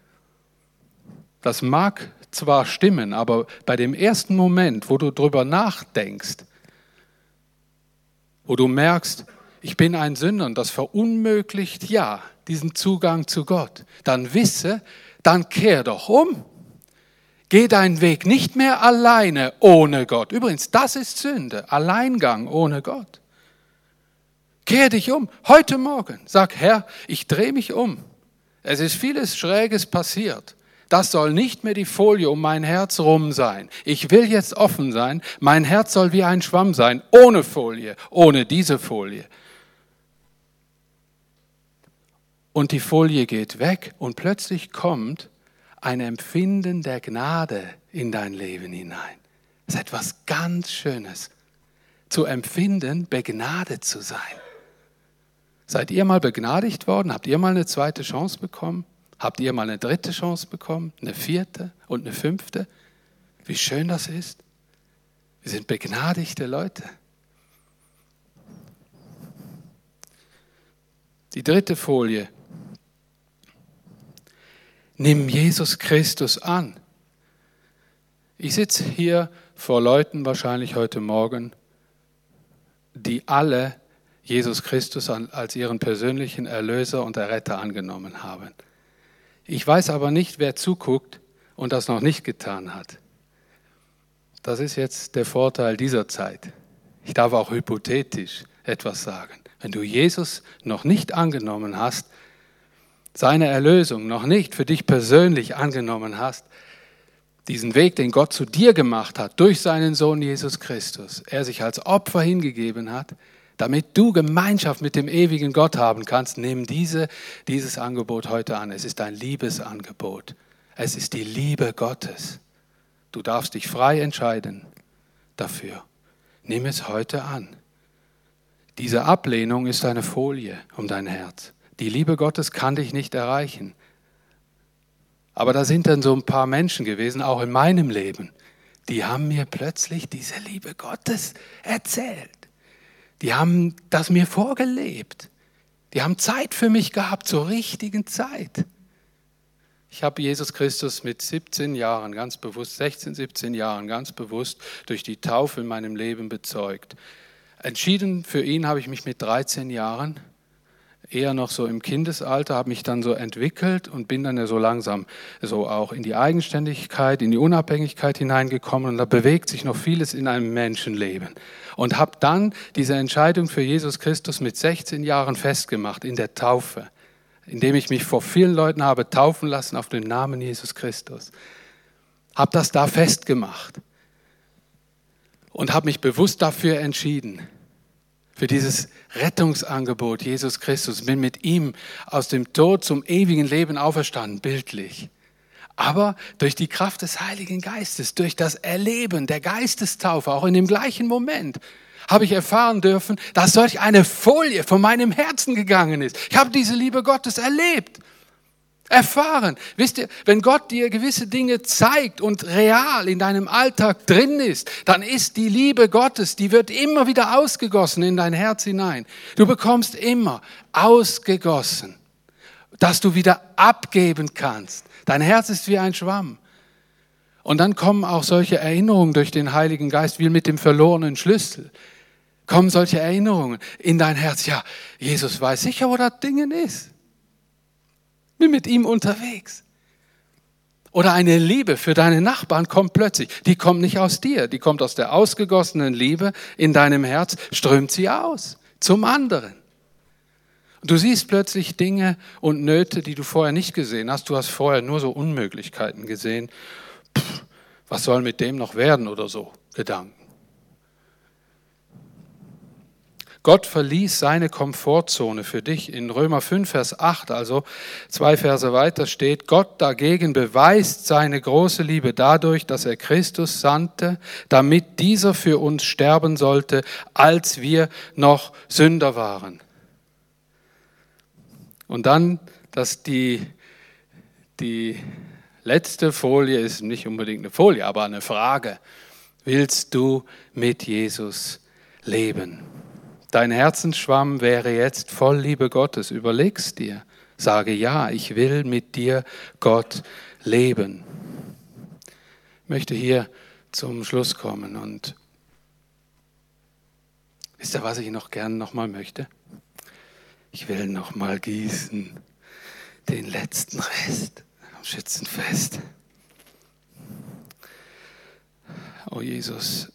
Das mag zwar stimmen, aber bei dem ersten Moment, wo du drüber nachdenkst, wo du merkst, ich bin ein Sünder und das verunmöglicht ja diesen Zugang zu Gott, dann wisse, dann kehr doch um. Geh deinen Weg nicht mehr alleine ohne Gott. Übrigens, das ist Sünde, Alleingang ohne Gott. Kehr dich um, heute Morgen. Sag, Herr, ich drehe mich um. Es ist vieles Schräges passiert. Das soll nicht mehr die Folie um mein Herz rum sein. Ich will jetzt offen sein. Mein Herz soll wie ein Schwamm sein, ohne Folie, ohne diese Folie. Und die Folie geht weg und plötzlich kommt ein Empfinden der Gnade in dein Leben hinein. Das ist etwas ganz Schönes. Zu empfinden, begnadet zu sein. Seid ihr mal begnadigt worden? Habt ihr mal eine zweite Chance bekommen? Habt ihr mal eine dritte Chance bekommen, eine vierte und eine fünfte? Wie schön das ist. Wir sind begnadigte Leute. Die dritte Folie. Nimm Jesus Christus an. Ich sitze hier vor Leuten wahrscheinlich heute Morgen, die alle Jesus Christus als ihren persönlichen Erlöser und Erretter angenommen haben. Ich weiß aber nicht, wer zuguckt und das noch nicht getan hat. Das ist jetzt der Vorteil dieser Zeit. Ich darf auch hypothetisch etwas sagen. Wenn du Jesus noch nicht angenommen hast, seine Erlösung noch nicht für dich persönlich angenommen hast, diesen Weg, den Gott zu dir gemacht hat, durch seinen Sohn Jesus Christus, er sich als Opfer hingegeben hat, damit du Gemeinschaft mit dem ewigen Gott haben kannst, nimm diese, dieses Angebot heute an. Es ist ein Liebesangebot. Es ist die Liebe Gottes. Du darfst dich frei entscheiden dafür. Nimm es heute an. Diese Ablehnung ist eine Folie um dein Herz. Die Liebe Gottes kann dich nicht erreichen. Aber da sind dann so ein paar Menschen gewesen, auch in meinem Leben, die haben mir plötzlich diese Liebe Gottes erzählt. Die haben das mir vorgelebt. Die haben Zeit für mich gehabt, zur richtigen Zeit. Ich habe Jesus Christus mit 17 Jahren ganz bewusst, 16, 17 Jahren ganz bewusst durch die Taufe in meinem Leben bezeugt. Entschieden für ihn habe ich mich mit 13 Jahren eher noch so im Kindesalter, habe mich dann so entwickelt und bin dann ja so langsam so auch in die Eigenständigkeit, in die Unabhängigkeit hineingekommen und da bewegt sich noch vieles in einem Menschenleben. Und habe dann diese Entscheidung für Jesus Christus mit 16 Jahren festgemacht in der Taufe, indem ich mich vor vielen Leuten habe taufen lassen auf den Namen Jesus Christus. Habe das da festgemacht und habe mich bewusst dafür entschieden, für dieses Rettungsangebot Jesus Christus, bin mit ihm aus dem Tod zum ewigen Leben auferstanden, bildlich. Aber durch die Kraft des Heiligen Geistes, durch das Erleben der Geistestaufe, auch in dem gleichen Moment, habe ich erfahren dürfen, dass solch eine Folie von meinem Herzen gegangen ist. Ich habe diese Liebe Gottes erlebt erfahren. Wisst ihr, wenn Gott dir gewisse Dinge zeigt und real in deinem Alltag drin ist, dann ist die Liebe Gottes, die wird immer wieder ausgegossen in dein Herz hinein. Du bekommst immer ausgegossen, dass du wieder abgeben kannst. Dein Herz ist wie ein Schwamm. Und dann kommen auch solche Erinnerungen durch den Heiligen Geist, wie mit dem verlorenen Schlüssel. Kommen solche Erinnerungen in dein Herz. Ja, Jesus weiß sicher, wo das Ding ist bin mit ihm unterwegs. Oder eine Liebe für deine Nachbarn kommt plötzlich. Die kommt nicht aus dir, die kommt aus der ausgegossenen Liebe in deinem Herz, strömt sie aus zum anderen. Du siehst plötzlich Dinge und Nöte, die du vorher nicht gesehen hast. Du hast vorher nur so Unmöglichkeiten gesehen. Pff, was soll mit dem noch werden oder so? Gedanken. Gott verließ seine Komfortzone für dich. In Römer 5, Vers 8, also zwei Verse weiter steht, Gott dagegen beweist seine große Liebe dadurch, dass er Christus sandte, damit dieser für uns sterben sollte, als wir noch Sünder waren. Und dann, dass die, die letzte Folie ist nicht unbedingt eine Folie, aber eine Frage. Willst du mit Jesus leben? Dein Herzensschwamm wäre jetzt voll Liebe Gottes. Überleg's dir. Sage ja, ich will mit dir, Gott, leben. Ich möchte hier zum Schluss kommen und wisst ihr, was ich noch gern nochmal möchte? Ich will nochmal gießen den letzten Rest am Schützenfest. Oh Jesus,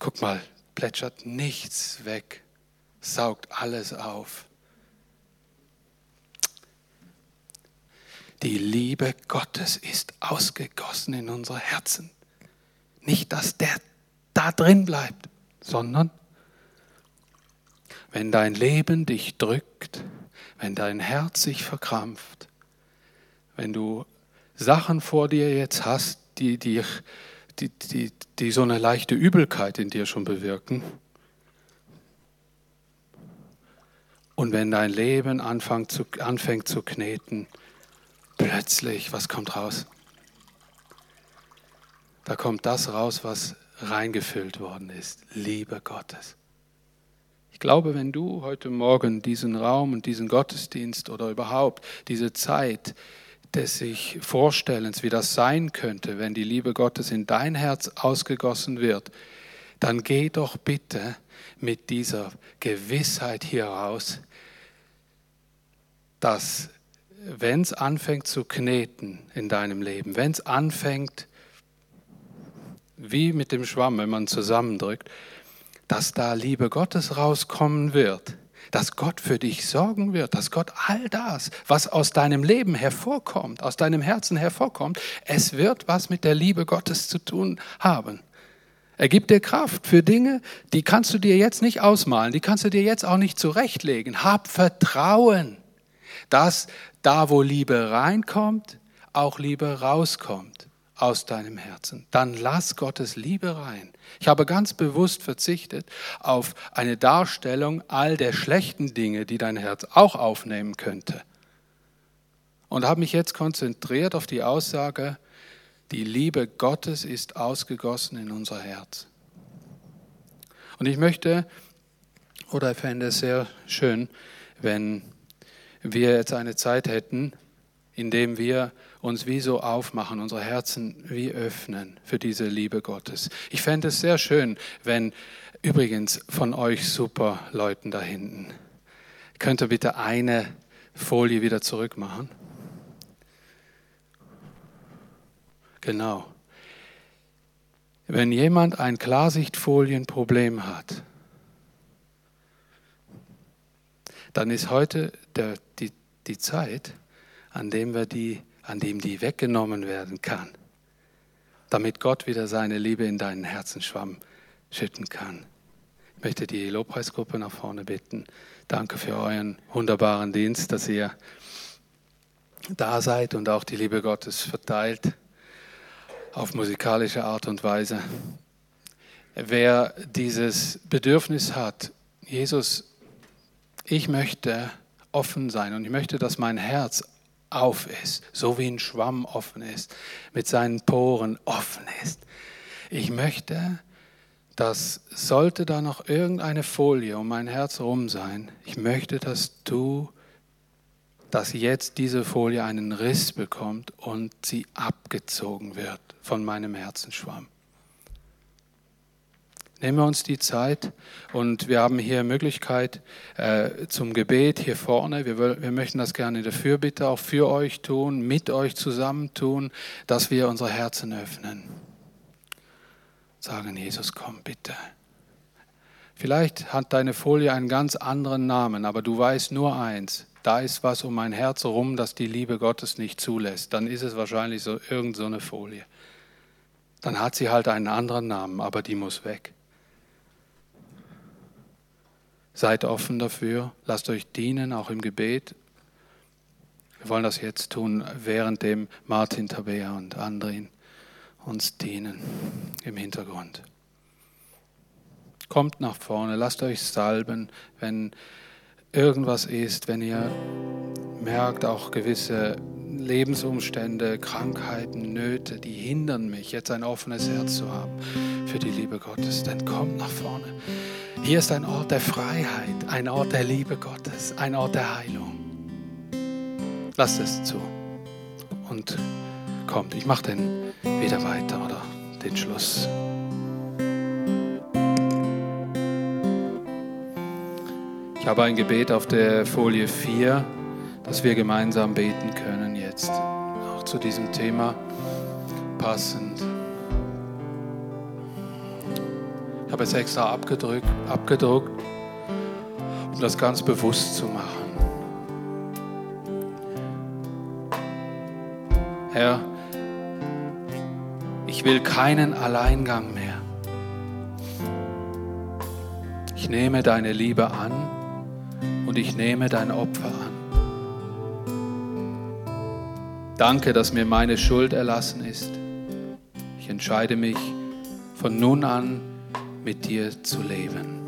guck mal, plätschert nichts weg, saugt alles auf. Die Liebe Gottes ist ausgegossen in unsere Herzen. Nicht, dass der da drin bleibt, sondern wenn dein Leben dich drückt, wenn dein Herz sich verkrampft, wenn du Sachen vor dir jetzt hast, die dich die, die, die so eine leichte Übelkeit in dir schon bewirken. Und wenn dein Leben anfängt zu, anfängt zu kneten, plötzlich, was kommt raus? Da kommt das raus, was reingefüllt worden ist. Liebe Gottes. Ich glaube, wenn du heute Morgen diesen Raum und diesen Gottesdienst oder überhaupt diese Zeit des sich Vorstellens, wie das sein könnte, wenn die Liebe Gottes in dein Herz ausgegossen wird, dann geh doch bitte mit dieser Gewissheit hier raus, dass wenn es anfängt zu kneten in deinem Leben, wenn es anfängt, wie mit dem Schwamm, wenn man zusammendrückt, dass da Liebe Gottes rauskommen wird, dass Gott für dich sorgen wird, dass Gott all das, was aus deinem Leben hervorkommt, aus deinem Herzen hervorkommt, es wird was mit der Liebe Gottes zu tun haben. Er gibt dir Kraft für Dinge, die kannst du dir jetzt nicht ausmalen, die kannst du dir jetzt auch nicht zurechtlegen. Hab Vertrauen, dass da, wo Liebe reinkommt, auch Liebe rauskommt aus deinem Herzen. Dann lass Gottes Liebe rein. Ich habe ganz bewusst verzichtet auf eine Darstellung all der schlechten Dinge, die dein Herz auch aufnehmen könnte. Und habe mich jetzt konzentriert auf die Aussage, die Liebe Gottes ist ausgegossen in unser Herz. Und ich möchte, oder ich fände es sehr schön, wenn wir jetzt eine Zeit hätten, in dem wir uns wie so aufmachen, unsere Herzen wie öffnen für diese Liebe Gottes. Ich fände es sehr schön, wenn übrigens von euch super Leuten da hinten, könnt ihr bitte eine Folie wieder zurück machen? Genau. Wenn jemand ein Klarsichtfolienproblem hat, dann ist heute der, die, die Zeit, an dem, wir die, an dem die weggenommen werden kann, damit Gott wieder seine Liebe in deinen Herzenschwamm schütten kann. Ich möchte die Lobpreisgruppe nach vorne bitten. Danke für euren wunderbaren Dienst, dass ihr da seid und auch die Liebe Gottes verteilt auf musikalische Art und Weise. Wer dieses Bedürfnis hat, Jesus, ich möchte offen sein und ich möchte, dass mein Herz auf ist, so wie ein Schwamm offen ist, mit seinen Poren offen ist. Ich möchte, dass sollte da noch irgendeine Folie um mein Herz rum sein, ich möchte, dass du dass jetzt diese Folie einen Riss bekommt und sie abgezogen wird von meinem Herzenschwamm. Nehmen wir uns die Zeit und wir haben hier Möglichkeit äh, zum Gebet hier vorne. Wir, wir möchten das gerne in der Fürbitte auch für euch tun, mit euch zusammen tun, dass wir unsere Herzen öffnen. Sagen, Jesus, komm bitte. Vielleicht hat deine Folie einen ganz anderen Namen, aber du weißt nur eins, da ist was um mein Herz herum, das die Liebe Gottes nicht zulässt, dann ist es wahrscheinlich so irgend so Folie. Dann hat sie halt einen anderen Namen, aber die muss weg. Seid offen dafür, lasst euch dienen, auch im Gebet. Wir wollen das jetzt tun, währenddem Martin Tabea und Andrin uns dienen im Hintergrund. Kommt nach vorne, lasst euch salben, wenn irgendwas ist, wenn ihr merkt, auch gewisse Lebensumstände, Krankheiten, Nöte, die hindern mich, jetzt ein offenes Herz zu haben für die Liebe Gottes, dann kommt nach vorne. Hier ist ein Ort der Freiheit, ein Ort der Liebe Gottes, ein Ort der Heilung. Lasst es zu und kommt. Ich mache dann wieder weiter oder den Schluss. Ich habe ein Gebet auf der Folie 4, das wir gemeinsam beten können jetzt, auch zu diesem Thema passend. Ich habe es extra abgedruckt, abgedruckt, um das ganz bewusst zu machen. Herr, ich will keinen Alleingang mehr. Ich nehme deine Liebe an und ich nehme dein Opfer an. Danke, dass mir meine Schuld erlassen ist. Ich entscheide mich von nun an mit dir zu leben.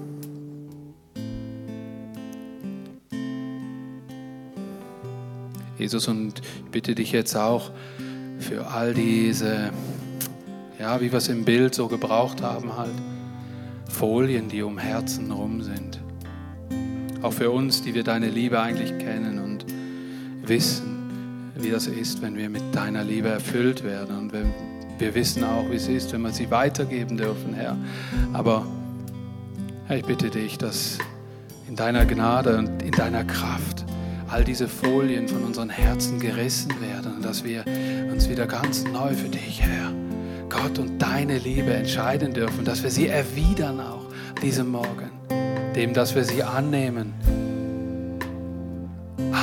Jesus, und ich bitte dich jetzt auch für all diese, ja, wie wir es im Bild so gebraucht haben, halt, Folien, die um Herzen rum sind. Auch für uns, die wir deine Liebe eigentlich kennen und wissen, wie das ist, wenn wir mit deiner Liebe erfüllt werden. Und wenn wir wissen auch, wie es ist, wenn wir sie weitergeben dürfen, Herr. Aber Herr, ich bitte dich, dass in deiner Gnade und in deiner Kraft all diese Folien von unseren Herzen gerissen werden und dass wir uns wieder ganz neu für dich, Herr, Gott und deine Liebe entscheiden dürfen, dass wir sie erwidern auch diesem Morgen dem, dass wir sie annehmen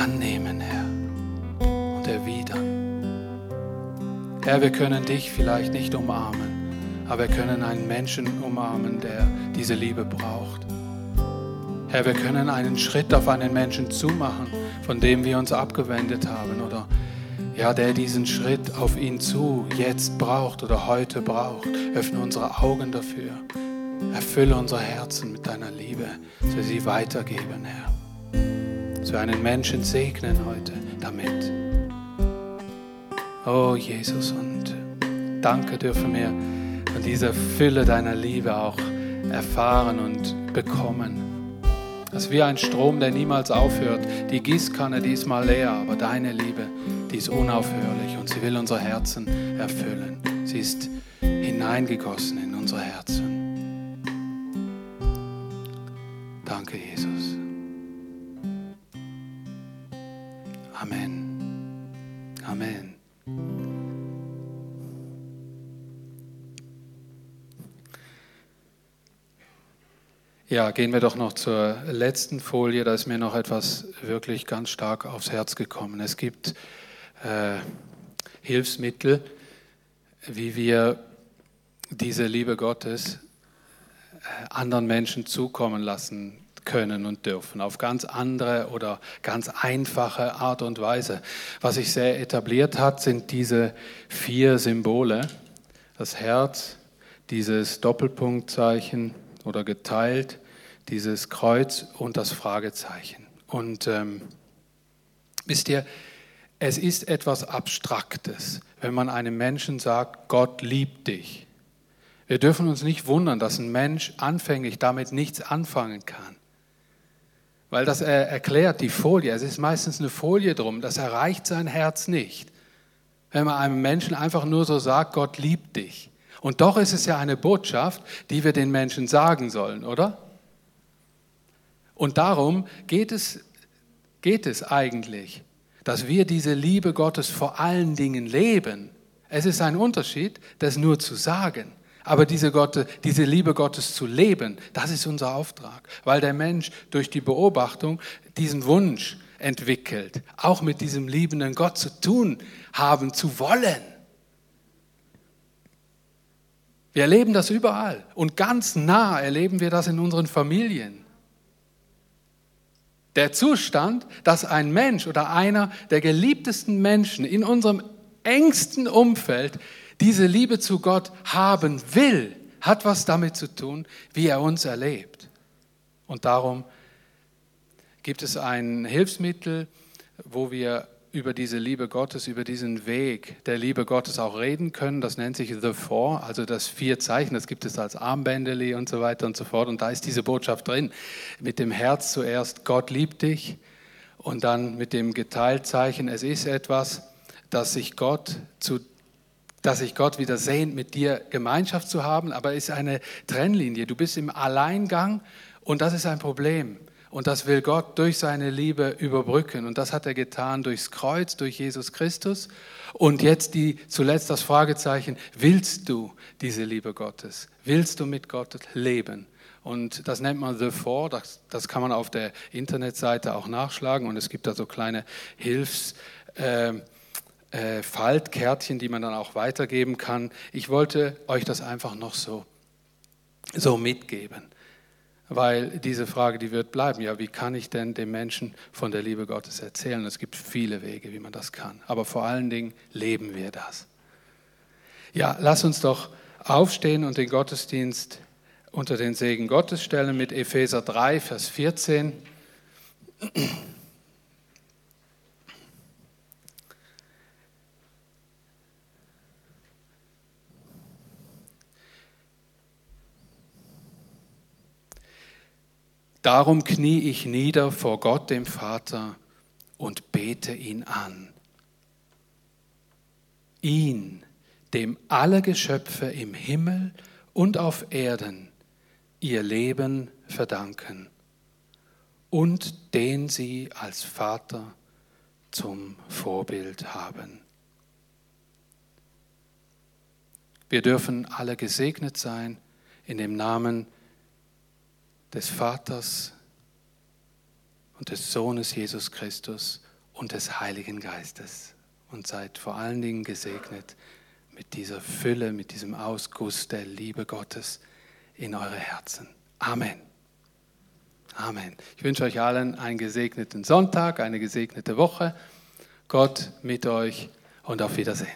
annehmen, Herr, und erwidern. Herr, wir können dich vielleicht nicht umarmen, aber wir können einen Menschen umarmen, der diese Liebe braucht. Herr, wir können einen Schritt auf einen Menschen zumachen, von dem wir uns abgewendet haben oder ja, der diesen Schritt auf ihn zu jetzt braucht oder heute braucht. Öffne unsere Augen dafür. Erfülle unsere Herzen mit deiner Liebe, dass wir sie weitergeben, Herr. Dass wir einen Menschen segnen heute damit. Oh Jesus, und danke dürfen wir von dieser Fülle deiner Liebe auch erfahren und bekommen. Das ist wie ein Strom, der niemals aufhört. Die Gießkanne, die ist mal leer, aber deine Liebe, die ist unaufhörlich und sie will unsere Herzen erfüllen. Sie ist hineingegossen in unsere Herzen. Danke, Jesus. Amen. Amen. Ja, gehen wir doch noch zur letzten Folie. Da ist mir noch etwas wirklich ganz stark aufs Herz gekommen. Es gibt äh, Hilfsmittel, wie wir diese Liebe Gottes äh, anderen Menschen zukommen lassen können und dürfen, auf ganz andere oder ganz einfache Art und Weise. Was sich sehr etabliert hat, sind diese vier Symbole. Das Herz, dieses Doppelpunktzeichen oder geteilt, dieses Kreuz und das Fragezeichen. Und ähm, wisst ihr, es ist etwas Abstraktes, wenn man einem Menschen sagt, Gott liebt dich. Wir dürfen uns nicht wundern, dass ein Mensch anfänglich damit nichts anfangen kann. Weil das er erklärt die Folie, es ist meistens eine Folie drum, das erreicht sein Herz nicht. Wenn man einem Menschen einfach nur so sagt, Gott liebt dich. Und doch ist es ja eine Botschaft, die wir den Menschen sagen sollen, oder? Und darum geht es, geht es eigentlich dass wir diese Liebe Gottes vor allen Dingen leben. Es ist ein Unterschied, das nur zu sagen. Aber diese, Gott, diese Liebe Gottes zu leben, das ist unser Auftrag, weil der Mensch durch die Beobachtung diesen Wunsch entwickelt, auch mit diesem liebenden Gott zu tun haben, zu wollen. Wir erleben das überall und ganz nah erleben wir das in unseren Familien. Der Zustand, dass ein Mensch oder einer der geliebtesten Menschen in unserem engsten Umfeld diese Liebe zu Gott haben will, hat was damit zu tun, wie er uns erlebt. Und darum gibt es ein Hilfsmittel, wo wir über diese Liebe Gottes, über diesen Weg der Liebe Gottes auch reden können. Das nennt sich The Four, also das vier Zeichen. Das gibt es als Armbändeli und so weiter und so fort. Und da ist diese Botschaft drin. Mit dem Herz zuerst, Gott liebt dich. Und dann mit dem Geteiltzeichen, es ist etwas, dass sich Gott zu dass sich Gott wieder sehnt, mit dir Gemeinschaft zu haben, aber es ist eine Trennlinie. Du bist im Alleingang und das ist ein Problem. Und das will Gott durch seine Liebe überbrücken. Und das hat er getan durchs Kreuz, durch Jesus Christus. Und jetzt die, zuletzt das Fragezeichen, willst du diese Liebe Gottes? Willst du mit Gott leben? Und das nennt man The Four, das, das kann man auf der Internetseite auch nachschlagen. Und es gibt da so kleine Hilfs... Äh, äh, Faltkärtchen, die man dann auch weitergeben kann. Ich wollte euch das einfach noch so, so mitgeben. Weil diese Frage, die wird bleiben. Ja, wie kann ich denn dem Menschen von der Liebe Gottes erzählen? Es gibt viele Wege, wie man das kann. Aber vor allen Dingen leben wir das. Ja, lass uns doch aufstehen und den Gottesdienst unter den Segen Gottes stellen mit Epheser 3, Vers 14. Darum knie ich nieder vor Gott dem Vater und bete ihn an. Ihn, dem alle Geschöpfe im Himmel und auf Erden ihr Leben verdanken und den sie als Vater zum Vorbild haben. Wir dürfen alle gesegnet sein in dem Namen des Vaters und des Sohnes Jesus Christus und des Heiligen Geistes. Und seid vor allen Dingen gesegnet mit dieser Fülle, mit diesem Ausguss der Liebe Gottes in eure Herzen. Amen. Amen. Ich wünsche euch allen einen gesegneten Sonntag, eine gesegnete Woche. Gott mit euch und auf Wiedersehen.